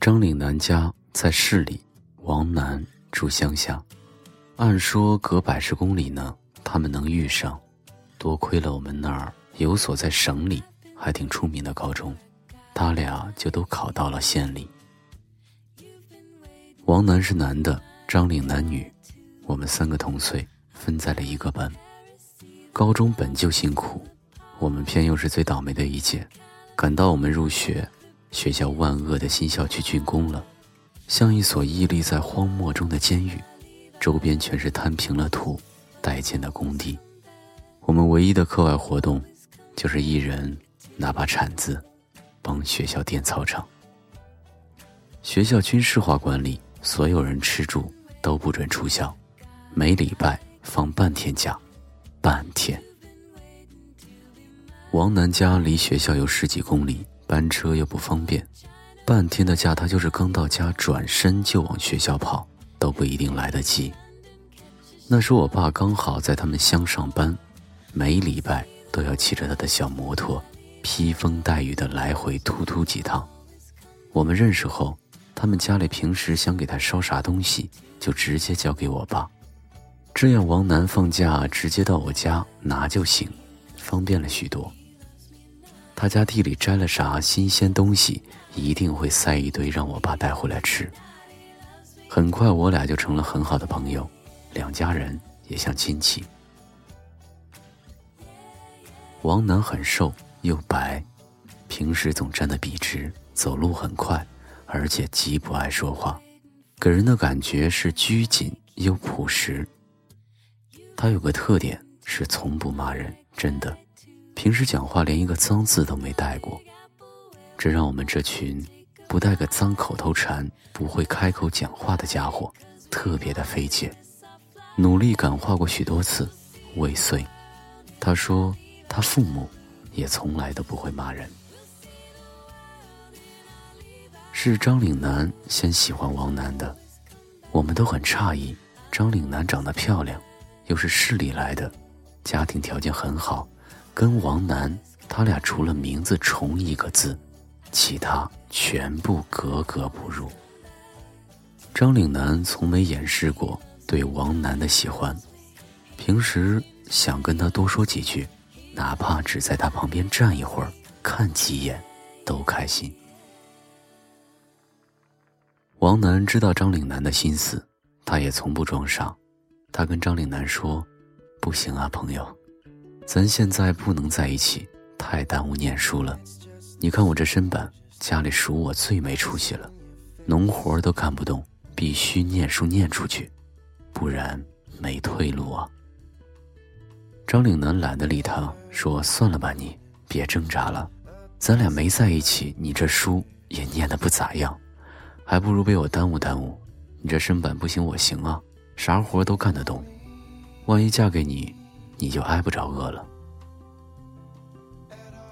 张岭南家在市里，王楠住乡下。按说隔百十公里呢，他们能遇上，多亏了我们那儿有所在省里还挺出名的高中，他俩就都考到了县里。王楠是男的，张岭南女，我们三个同岁，分在了一个班。高中本就辛苦，我们偏又是最倒霉的一届，赶到我们入学。学校万恶的新校区竣工了，像一所屹立在荒漠中的监狱，周边全是摊平了土、待建的工地。我们唯一的课外活动，就是一人拿把铲子，帮学校垫操场。学校军事化管理，所有人吃住都不准出校，每礼拜放半天假，半天。王楠家离学校有十几公里。班车又不方便，半天的假他就是刚到家，转身就往学校跑，都不一定来得及。那时我爸刚好在他们乡上班，每礼拜都要骑着他的小摩托，披风带雨的来回突突几趟。我们认识后，他们家里平时想给他烧啥东西，就直接交给我爸，这样王楠放假直接到我家拿就行，方便了许多。他家地里摘了啥新鲜东西，一定会塞一堆让我爸带回来吃。很快，我俩就成了很好的朋友，两家人也像亲戚。王楠很瘦又白，平时总站得笔直，走路很快，而且极不爱说话，给人的感觉是拘谨又朴实。他有个特点是从不骂人，真的。平时讲话连一个脏字都没带过，这让我们这群不带个脏口头禅不会开口讲话的家伙特别的费解。努力感化过许多次，未遂。他说他父母也从来都不会骂人。是张岭南先喜欢王楠的，我们都很诧异。张岭南长得漂亮，又是市里来的，家庭条件很好。跟王楠，他俩除了名字重一个字，其他全部格格不入。张岭南从没掩饰过对王楠的喜欢，平时想跟他多说几句，哪怕只在他旁边站一会儿，看几眼，都开心。王楠知道张岭南的心思，他也从不装傻，他跟张岭南说：“不行啊，朋友。”咱现在不能在一起，太耽误念书了。你看我这身板，家里数我最没出息了，农活都干不动，必须念书念出去，不然没退路啊。张岭南懒得理他，说：“算了吧，你别挣扎了，咱俩没在一起，你这书也念得不咋样，还不如被我耽误耽误。你这身板不行，我行啊，啥活都干得动，万一嫁给你。”你就挨不着饿了。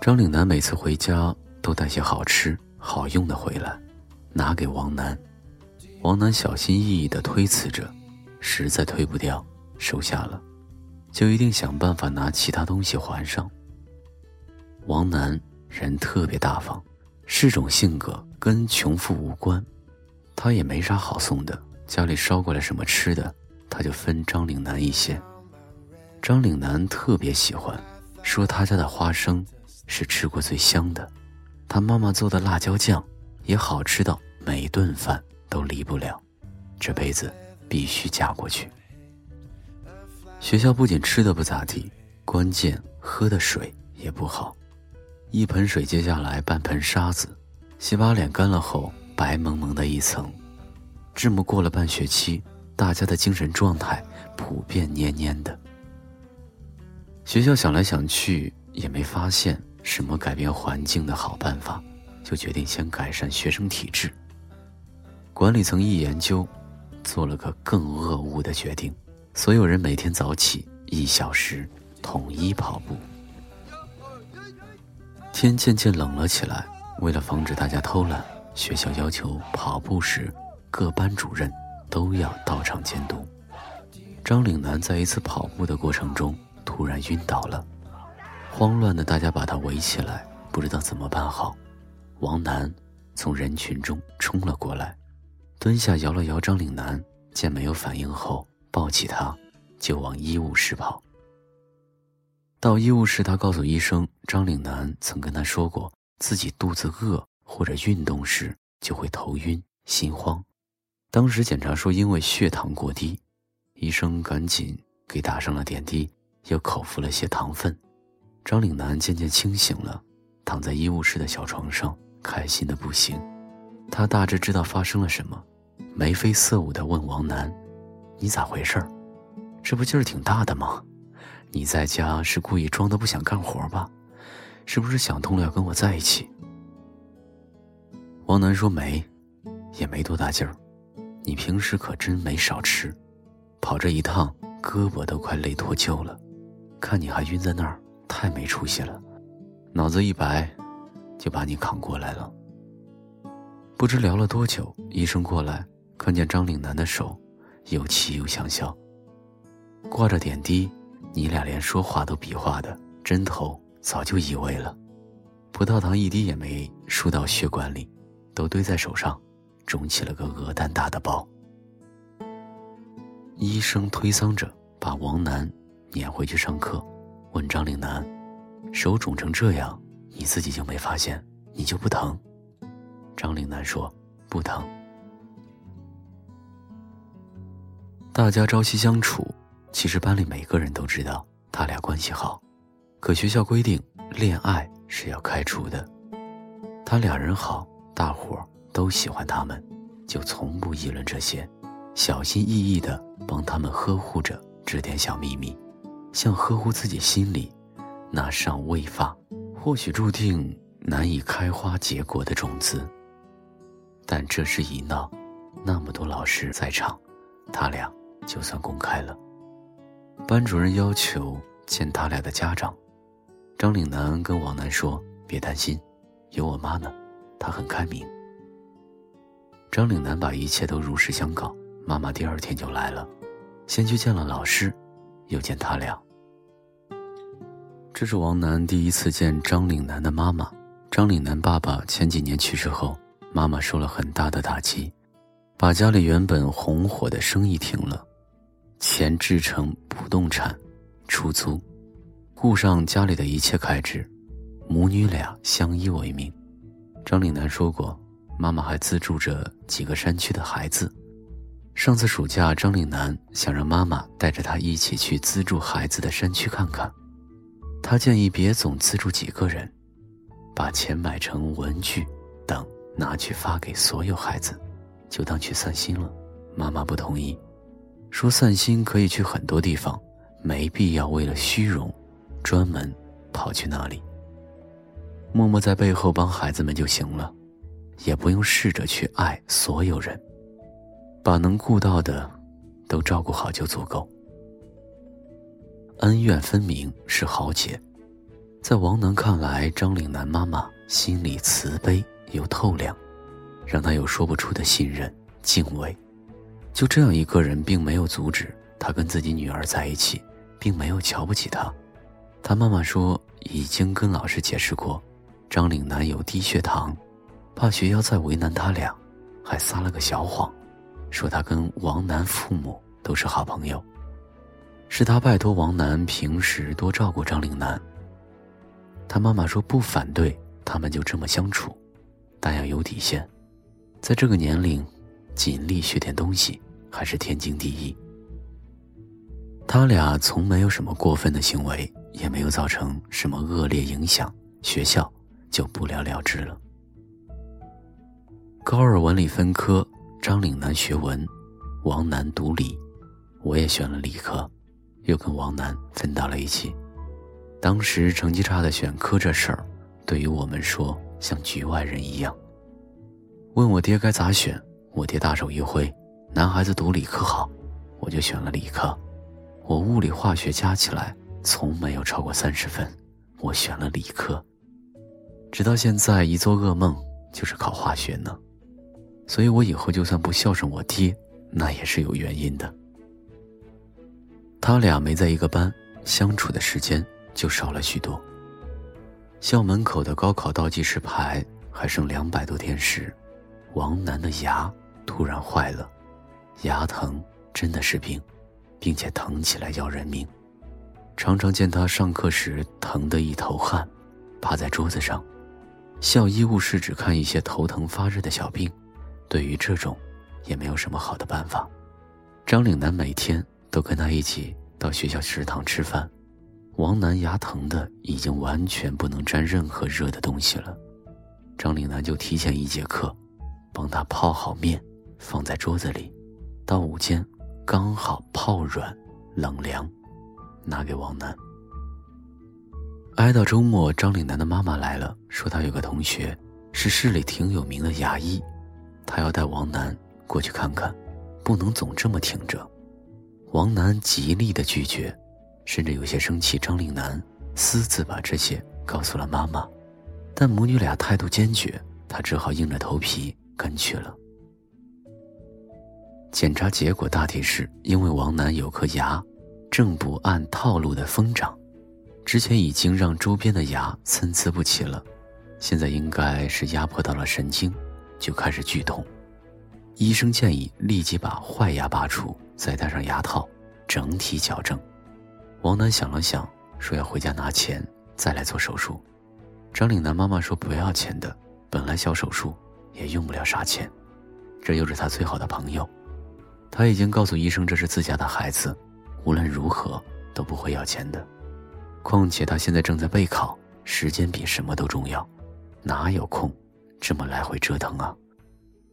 张岭南每次回家都带些好吃好用的回来，拿给王楠。王楠小心翼翼地推辞着，实在推不掉，收下了，就一定想办法拿其他东西还上。王楠人特别大方，是种性格，跟穷富无关。他也没啥好送的，家里捎过来什么吃的，他就分张岭南一些。张岭南特别喜欢，说他家的花生是吃过最香的，他妈妈做的辣椒酱也好吃到每顿饭都离不了，这辈子必须嫁过去。学校不仅吃的不咋地，关键喝的水也不好，一盆水接下来半盆沙子，洗把脸干了后白蒙蒙的一层，这么过了半学期，大家的精神状态普遍蔫蔫的。学校想来想去也没发现什么改变环境的好办法，就决定先改善学生体质。管理层一研究，做了个更恶恶的决定：所有人每天早起一小时，统一跑步。天渐渐冷了起来，为了防止大家偷懒，学校要求跑步时各班主任都要到场监督。张岭南在一次跑步的过程中。突然晕倒了，慌乱的大家把他围起来，不知道怎么办好，王楠从人群中冲了过来，蹲下摇了摇张岭南，见没有反应后，抱起他就往医务室跑。到医务室，他告诉医生，张岭南曾跟他说过，自己肚子饿或者运动时就会头晕、心慌。当时检查说因为血糖过低，医生赶紧给打上了点滴，又口服了些糖分。张岭南渐渐清醒了，躺在医务室的小床上，开心的不行。他大致知道发生了什么，眉飞色舞的问王楠：“你咋回事？这不劲儿挺大的吗？你在家是故意装的不想干活吧？是不是想通了要跟我在一起？”王楠说：“没，也没多大劲儿。你平时可真没少吃，跑这一趟胳膊都快累脱臼了，看你还晕在那儿，太没出息了。脑子一白，就把你扛过来了。”不知聊了多久，医生过来，看见张岭南的手，又气又想笑。挂着点滴，你俩连说话都比划的，针头早就移位了，葡萄糖一滴也没输到血管里，都堆在手上，肿起了个鹅蛋大的包。医生推搡着把王楠撵回去上课，问张岭南：“手肿成这样，你自己就没发现？你就不疼？”张岭南说：“不疼。”大家朝夕相处，其实班里每个人都知道他俩关系好，可学校规定恋爱是要开除的。他俩人好，大伙儿都喜欢他们，就从不议论这些，小心翼翼的帮他们呵护着这点小秘密，像呵护自己心里那尚未发、或许注定难以开花结果的种子。但这事一闹，那么多老师在场，他俩就算公开了。班主任要求见他俩的家长，张岭南跟王楠说：“别担心，有我妈呢，她很开明。”张岭南把一切都如实相告，妈妈第二天就来了，先去见了老师，又见他俩。这是王楠第一次见张岭南的妈妈。张岭南爸爸前几年去世后。妈妈受了很大的打击，把家里原本红火的生意停了，钱制成不动产，出租，顾上家里的一切开支，母女俩相依为命。张岭南说过，妈妈还资助着几个山区的孩子。上次暑假，张岭南想让妈妈带着他一起去资助孩子的山区看看，他建议别总资助几个人，把钱买成文具等。拿去发给所有孩子，就当去散心了。妈妈不同意，说散心可以去很多地方，没必要为了虚荣，专门跑去那里。默默在背后帮孩子们就行了，也不用试着去爱所有人，把能顾到的都照顾好就足够。恩怨分明是豪杰，在王能看来，张岭南妈妈心里慈悲。又透亮，让他有说不出的信任、敬畏。就这样一个人，并没有阻止他跟自己女儿在一起，并没有瞧不起他。他妈妈说，已经跟老师解释过，张岭南有低血糖，怕学校再为难他俩，还撒了个小谎，说他跟王楠父母都是好朋友，是他拜托王楠平时多照顾张岭南。他妈妈说不反对，他们就这么相处。但要有底线，在这个年龄，尽力学点东西还是天经地义。他俩从没有什么过分的行为，也没有造成什么恶劣影响，学校就不了了之了。高二文理分科，张岭南学文，王楠读理，我也选了理科，又跟王楠分到了一起。当时成绩差的选科这事儿，对于我们说。像局外人一样，问我爹该咋选，我爹大手一挥：“男孩子读理科好。”我就选了理科。我物理化学加起来从没有超过三十分，我选了理科。直到现在，一做噩梦就是考化学呢。所以我以后就算不孝顺我爹，那也是有原因的。他俩没在一个班，相处的时间就少了许多。校门口的高考倒计时牌还剩两百多天时，王楠的牙突然坏了，牙疼真的是病，并且疼起来要人命。常常见他上课时疼得一头汗，趴在桌子上。校医务室只看一些头疼发热的小病，对于这种，也没有什么好的办法。张岭南每天都跟他一起到学校食堂吃饭。王楠牙疼的已经完全不能沾任何热的东西了，张岭南就提前一节课，帮他泡好面，放在桌子里，到午间刚好泡软，冷凉，拿给王楠。挨到周末，张岭南的妈妈来了，说他有个同学是市里挺有名的牙医，他要带王楠过去看看，不能总这么挺着。王楠极力的拒绝。甚至有些生气，张令南私自把这些告诉了妈妈，但母女俩态度坚决，他只好硬着头皮跟去了。检查结果大体是因为王楠有颗牙正不按套路的疯长，之前已经让周边的牙参差不齐了，现在应该是压迫到了神经，就开始剧痛。医生建议立即把坏牙拔除，再戴上牙套，整体矫正。王楠想了想，说要回家拿钱再来做手术。张岭南妈妈说不要钱的，本来小手术也用不了啥钱，这又是他最好的朋友，他已经告诉医生这是自家的孩子，无论如何都不会要钱的。况且他现在正在备考，时间比什么都重要，哪有空这么来回折腾啊？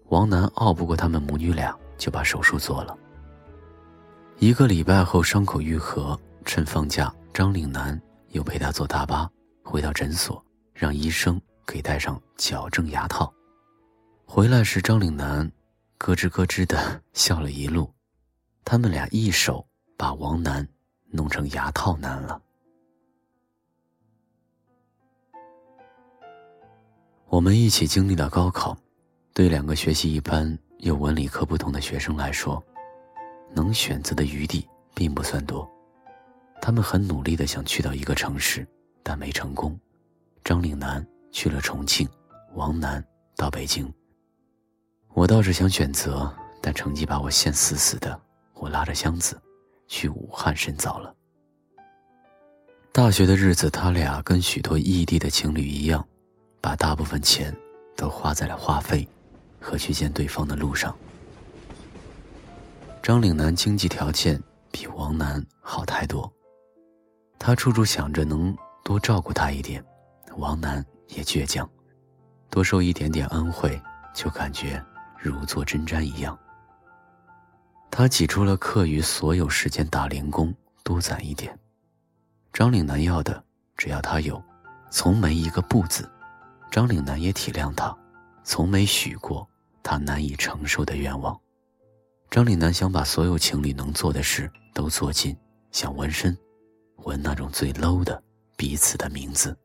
王楠拗不过他们母女俩，就把手术做了。一个礼拜后，伤口愈合。趁放假，张岭南又陪他坐大巴回到诊所，让医生给戴上矫正牙套。回来时，张岭南咯吱咯吱的 笑了一路。他们俩一手把王楠弄成牙套男了。我们一起经历了高考，对两个学习一般又文理科不同的学生来说，能选择的余地并不算多。他们很努力的想去到一个城市，但没成功。张岭南去了重庆，王楠到北京。我倒是想选择，但成绩把我限死死的。我拉着箱子，去武汉深造了。大学的日子，他俩跟许多异地的情侣一样，把大部分钱都花在了话费和去见对方的路上。张岭南经济条件比王楠好太多。他处处想着能多照顾他一点，王楠也倔强，多受一点点恩惠就感觉如坐针毡一样。他挤出了课余所有时间打零工，多攒一点。张岭南要的只要他有，从没一个不字。张岭南也体谅他，从没许过他难以承受的愿望。张岭南想把所有情侣能做的事都做尽，想纹身。纹那种最 low 的彼此的名字，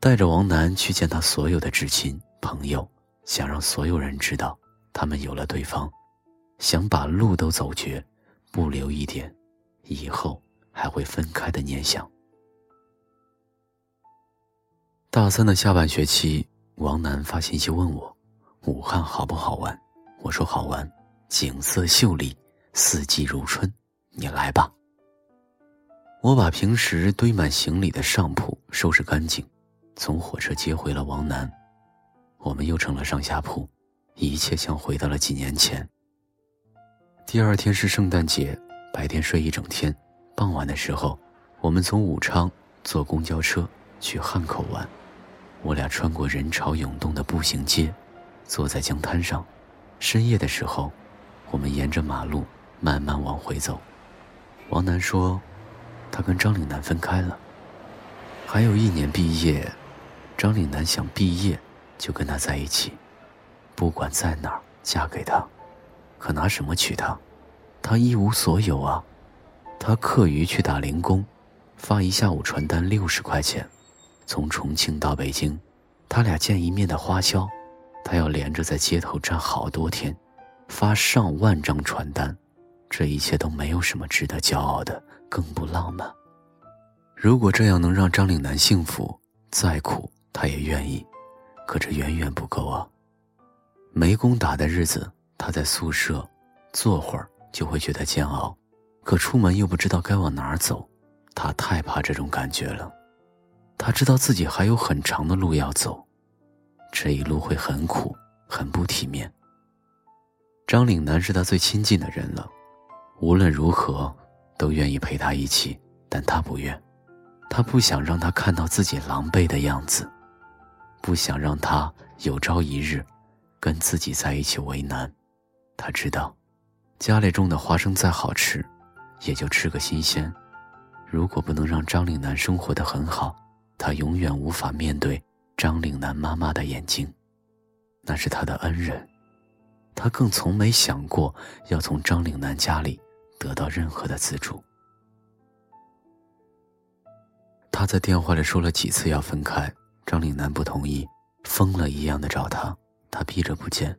带着王楠去见他所有的至亲朋友，想让所有人知道他们有了对方，想把路都走绝，不留一点以后还会分开的念想。大三的下半学期，王楠发信息问我，武汉好不好玩？我说好玩，景色秀丽，四季如春，你来吧。我把平时堆满行李的上铺收拾干净，从火车接回了王楠，我们又成了上下铺，一切像回到了几年前。第二天是圣诞节，白天睡一整天，傍晚的时候，我们从武昌坐公交车去汉口玩。我俩穿过人潮涌动的步行街，坐在江滩上。深夜的时候，我们沿着马路慢慢往回走。王楠说。他跟张岭南分开了，还有一年毕业，张岭南想毕业就跟他在一起，不管在哪儿嫁给他，可拿什么娶她？他一无所有啊！他课余去打零工，发一下午传单六十块钱，从重庆到北京，他俩见一面的花销，他要连着在街头站好多天，发上万张传单，这一切都没有什么值得骄傲的。更不浪漫。如果这样能让张岭南幸福，再苦他也愿意。可这远远不够啊。没工打的日子，他在宿舍坐会儿就会觉得煎熬，可出门又不知道该往哪儿走，他太怕这种感觉了。他知道自己还有很长的路要走，这一路会很苦，很不体面。张岭南是他最亲近的人了，无论如何都愿意陪他一起，但他不愿，他不想让他看到自己狼狈的样子，不想让他有朝一日跟自己在一起为难。他知道，家里种的花生再好吃，也就吃个新鲜。如果不能让张岭南生活的很好，他永远无法面对张岭南妈妈的眼睛，那是他的恩人。他更从没想过要从张岭南家里得到任何的资助。他在电话里说了几次要分开，张岭南不同意，疯了一样的找他，他逼着不见。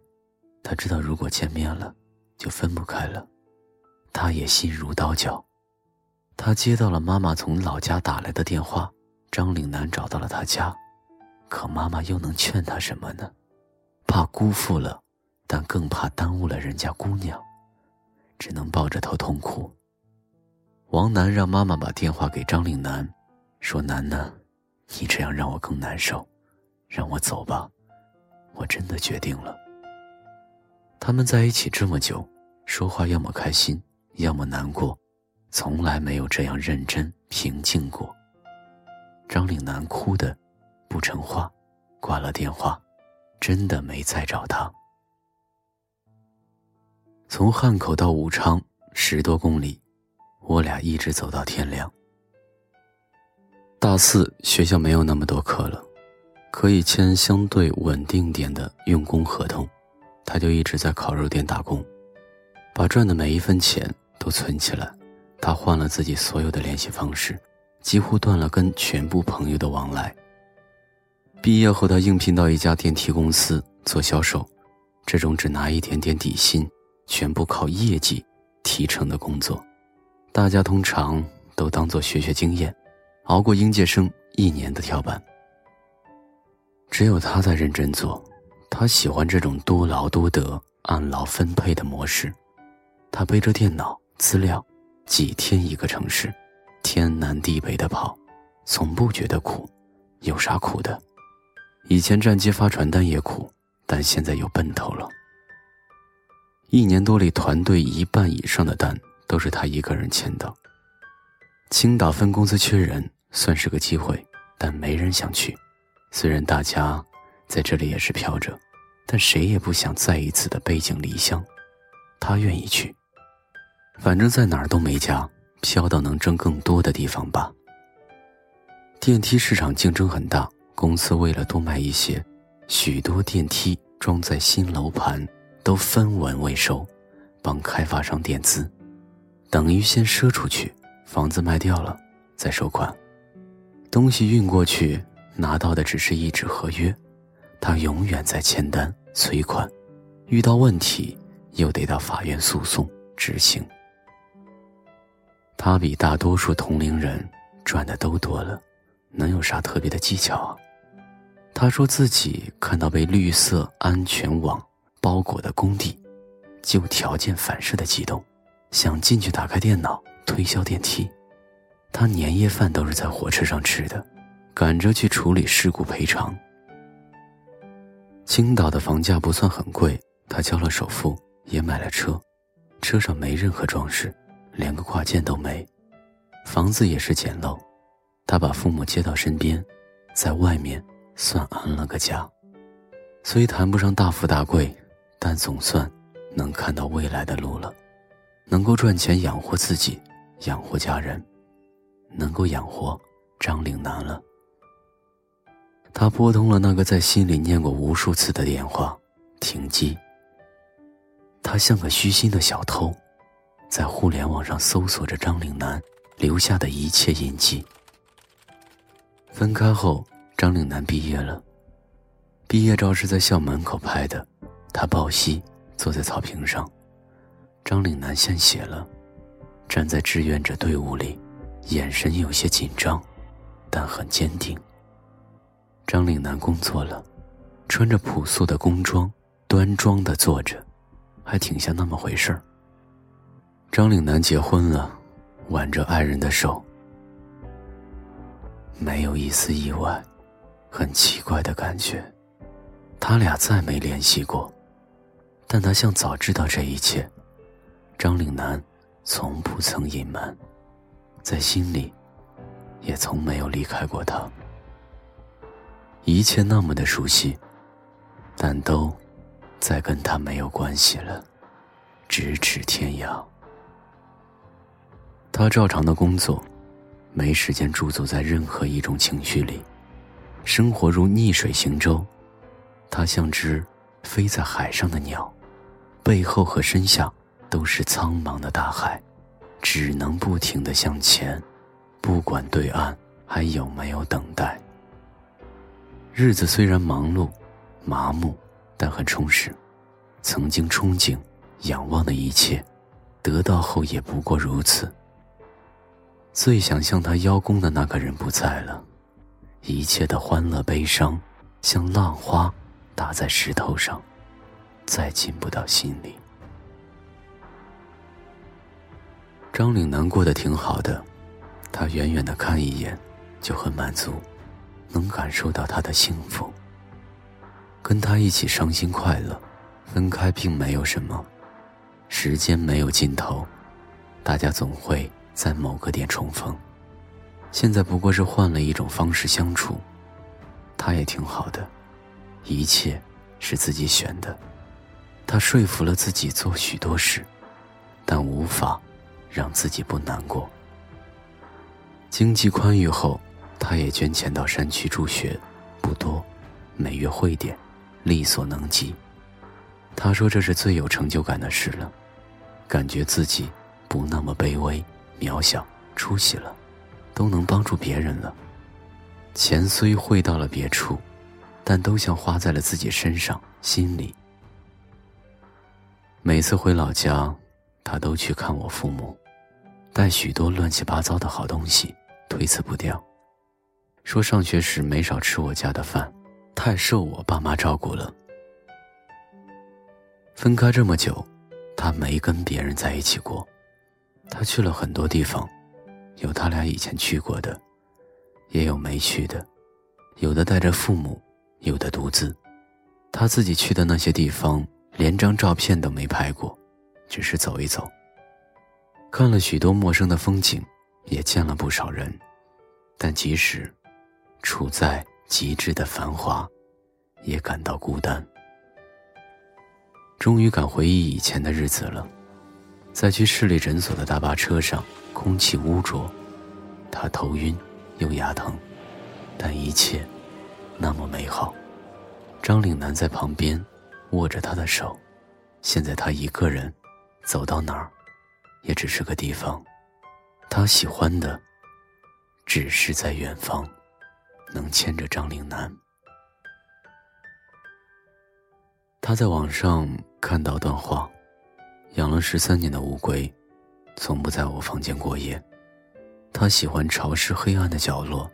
他知道如果见面了，就分不开了。他也心如刀绞。他接到了妈妈从老家打来的电话，张岭南找到了他家，可妈妈又能劝他什么呢？怕辜负了。但更怕耽误了人家姑娘，只能抱着头痛哭。王楠让妈妈把电话给张岭南，说：“楠楠，你这样让我更难受，让我走吧，我真的决定了。”他们在一起这么久，说话要么开心，要么难过，从来没有这样认真平静过。张岭南哭的不成话，挂了电话，真的没再找他。从汉口到武昌十多公里，我俩一直走到天亮。大四学校没有那么多课了，可以签相对稳定点的用工合同，他就一直在烤肉店打工，把赚的每一分钱都存起来。他换了自己所有的联系方式，几乎断了跟全部朋友的往来。毕业后，他应聘到一家电梯公司做销售，这种只拿一点点底薪。全部靠业绩提成的工作，大家通常都当做学学经验，熬过应届生一年的跳板。只有他在认真做，他喜欢这种多劳多得、按劳分配的模式。他背着电脑资料，几天一个城市，天南地北的跑，从不觉得苦。有啥苦的？以前站街发传单也苦，但现在有奔头了。一年多里，团队一半以上的单都是他一个人签的。青岛分公司缺人，算是个机会，但没人想去。虽然大家在这里也是飘着，但谁也不想再一次的背井离乡。他愿意去，反正在哪儿都没家，飘到能挣更多的地方吧。电梯市场竞争很大，公司为了多卖一些，许多电梯装在新楼盘。都分文未收，帮开发商垫资，等于先赊出去，房子卖掉了再收款，东西运过去拿到的只是一纸合约，他永远在签单催款，遇到问题又得到法院诉讼执行。他比大多数同龄人赚的都多了，能有啥特别的技巧啊？他说自己看到被绿色安全网。包裹的工地，就条件反射的激动，想进去打开电脑推销电梯。他年夜饭都是在火车上吃的，赶着去处理事故赔偿。青岛的房价不算很贵，他交了首付，也买了车，车上没任何装饰，连个挂件都没。房子也是简陋，他把父母接到身边，在外面算安了个家，虽谈不上大富大贵。但总算能看到未来的路了，能够赚钱养活自己，养活家人，能够养活张岭南了。他拨通了那个在心里念过无数次的电话，停机。他像个虚心的小偷，在互联网上搜索着张岭南留下的一切印记。分开后，张岭南毕业了，毕业照是在校门口拍的。他抱膝坐在草坪上，张岭南献血了，站在志愿者队伍里，眼神有些紧张，但很坚定。张岭南工作了，穿着朴素的工装，端庄的坐着，还挺像那么回事儿。张岭南结婚了，挽着爱人的手，没有一丝意外，很奇怪的感觉。他俩再没联系过，但他像早知道这一切。张岭南从不曾隐瞒，在心里，也从没有离开过他。一切那么的熟悉，但都，再跟他没有关系了，咫尺天涯。他照常的工作，没时间驻足在任何一种情绪里，生活如逆水行舟。他像只飞在海上的鸟，背后和身下都是苍茫的大海，只能不停的向前，不管对岸还有没有等待。日子虽然忙碌、麻木，但很充实。曾经憧憬、仰望的一切，得到后也不过如此。最想向他邀功的那个人不在了，一切的欢乐、悲伤，像浪花。打在石头上，再进不到心里。张岭南过得挺好的，他远远的看一眼，就很满足，能感受到他的幸福。跟他一起伤心快乐，分开并没有什么，时间没有尽头，大家总会在某个点重逢。现在不过是换了一种方式相处，他也挺好的。一切是自己选的，他说服了自己做许多事，但无法让自己不难过。经济宽裕后，他也捐钱到山区助学，不多，每月汇点，力所能及。他说这是最有成就感的事了，感觉自己不那么卑微、渺小、出息了，都能帮助别人了。钱虽汇到了别处。但都像花在了自己身上、心里。每次回老家，他都去看我父母，带许多乱七八糟的好东西，推辞不掉。说上学时没少吃我家的饭，太受我爸妈照顾了。分开这么久，他没跟别人在一起过。他去了很多地方，有他俩以前去过的，也有没去的，有的带着父母。有的独自，他自己去的那些地方，连张照片都没拍过，只是走一走。看了许多陌生的风景，也见了不少人，但即使处在极致的繁华，也感到孤单。终于敢回忆以前的日子了，在去市里诊所的大巴车上，空气污浊，他头晕又牙疼，但一切。那么美好，张岭南在旁边握着他的手。现在他一个人走到哪儿，也只是个地方。他喜欢的，只是在远方，能牵着张岭南。他在网上看到段话：养了十三年的乌龟，从不在我房间过夜。他喜欢潮湿黑暗的角落，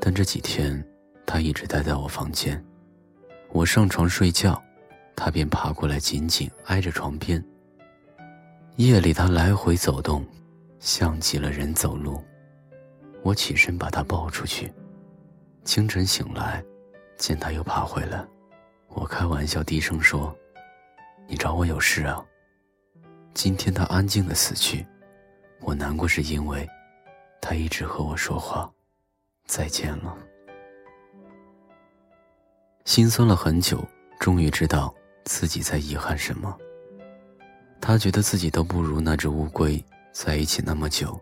但这几天。他一直待在我房间，我上床睡觉，他便爬过来，紧紧挨着床边。夜里他来回走动，像极了人走路。我起身把他抱出去。清晨醒来，见他又爬回来，我开玩笑低声说：“你找我有事啊？”今天他安静的死去，我难过是因为，他一直和我说话。再见了。心酸了很久，终于知道自己在遗憾什么。他觉得自己都不如那只乌龟在一起那么久，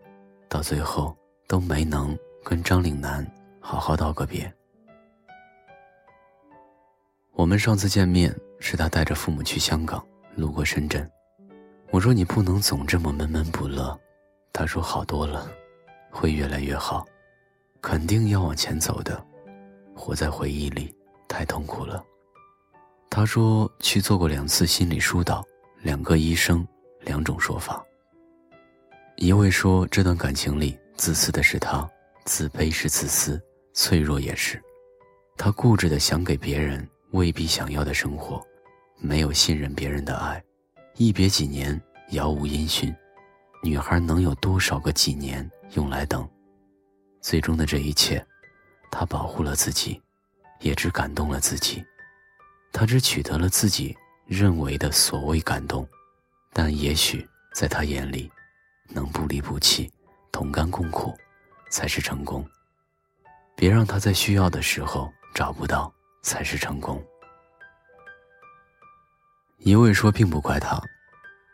到最后都没能跟张岭南好好道个别。我们上次见面是他带着父母去香港，路过深圳。我说你不能总这么闷闷不乐。他说好多了，会越来越好，肯定要往前走的，活在回忆里。太痛苦了，他说去做过两次心理疏导，两个医生，两种说法。一位说这段感情里自私的是他，自卑是自私，脆弱也是。他固执的想给别人未必想要的生活，没有信任别人的爱，一别几年，杳无音讯。女孩能有多少个几年用来等？最终的这一切，她保护了自己，也只感动了自己。他只取得了自己认为的所谓感动，但也许在他眼里，能不离不弃、同甘共苦，才是成功。别让他在需要的时候找不到，才是成功。一位说，并不怪他，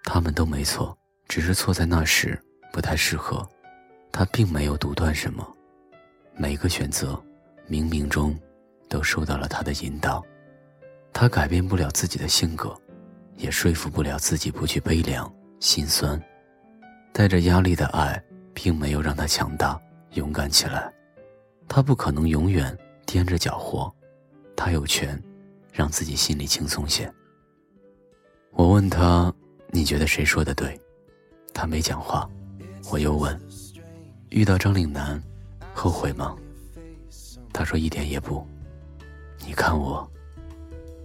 他们都没错。只是错在那时不太适合，他并没有独断什么，每个选择冥冥中都受到了他的引导，他改变不了自己的性格，也说服不了自己不去悲凉心酸，带着压力的爱并没有让他强大勇敢起来，他不可能永远踮着脚活，他有权让自己心里轻松些。我问他，你觉得谁说的对？他没讲话，我又问：“遇到张岭南，后悔吗？”他说：“一点也不。”你看我，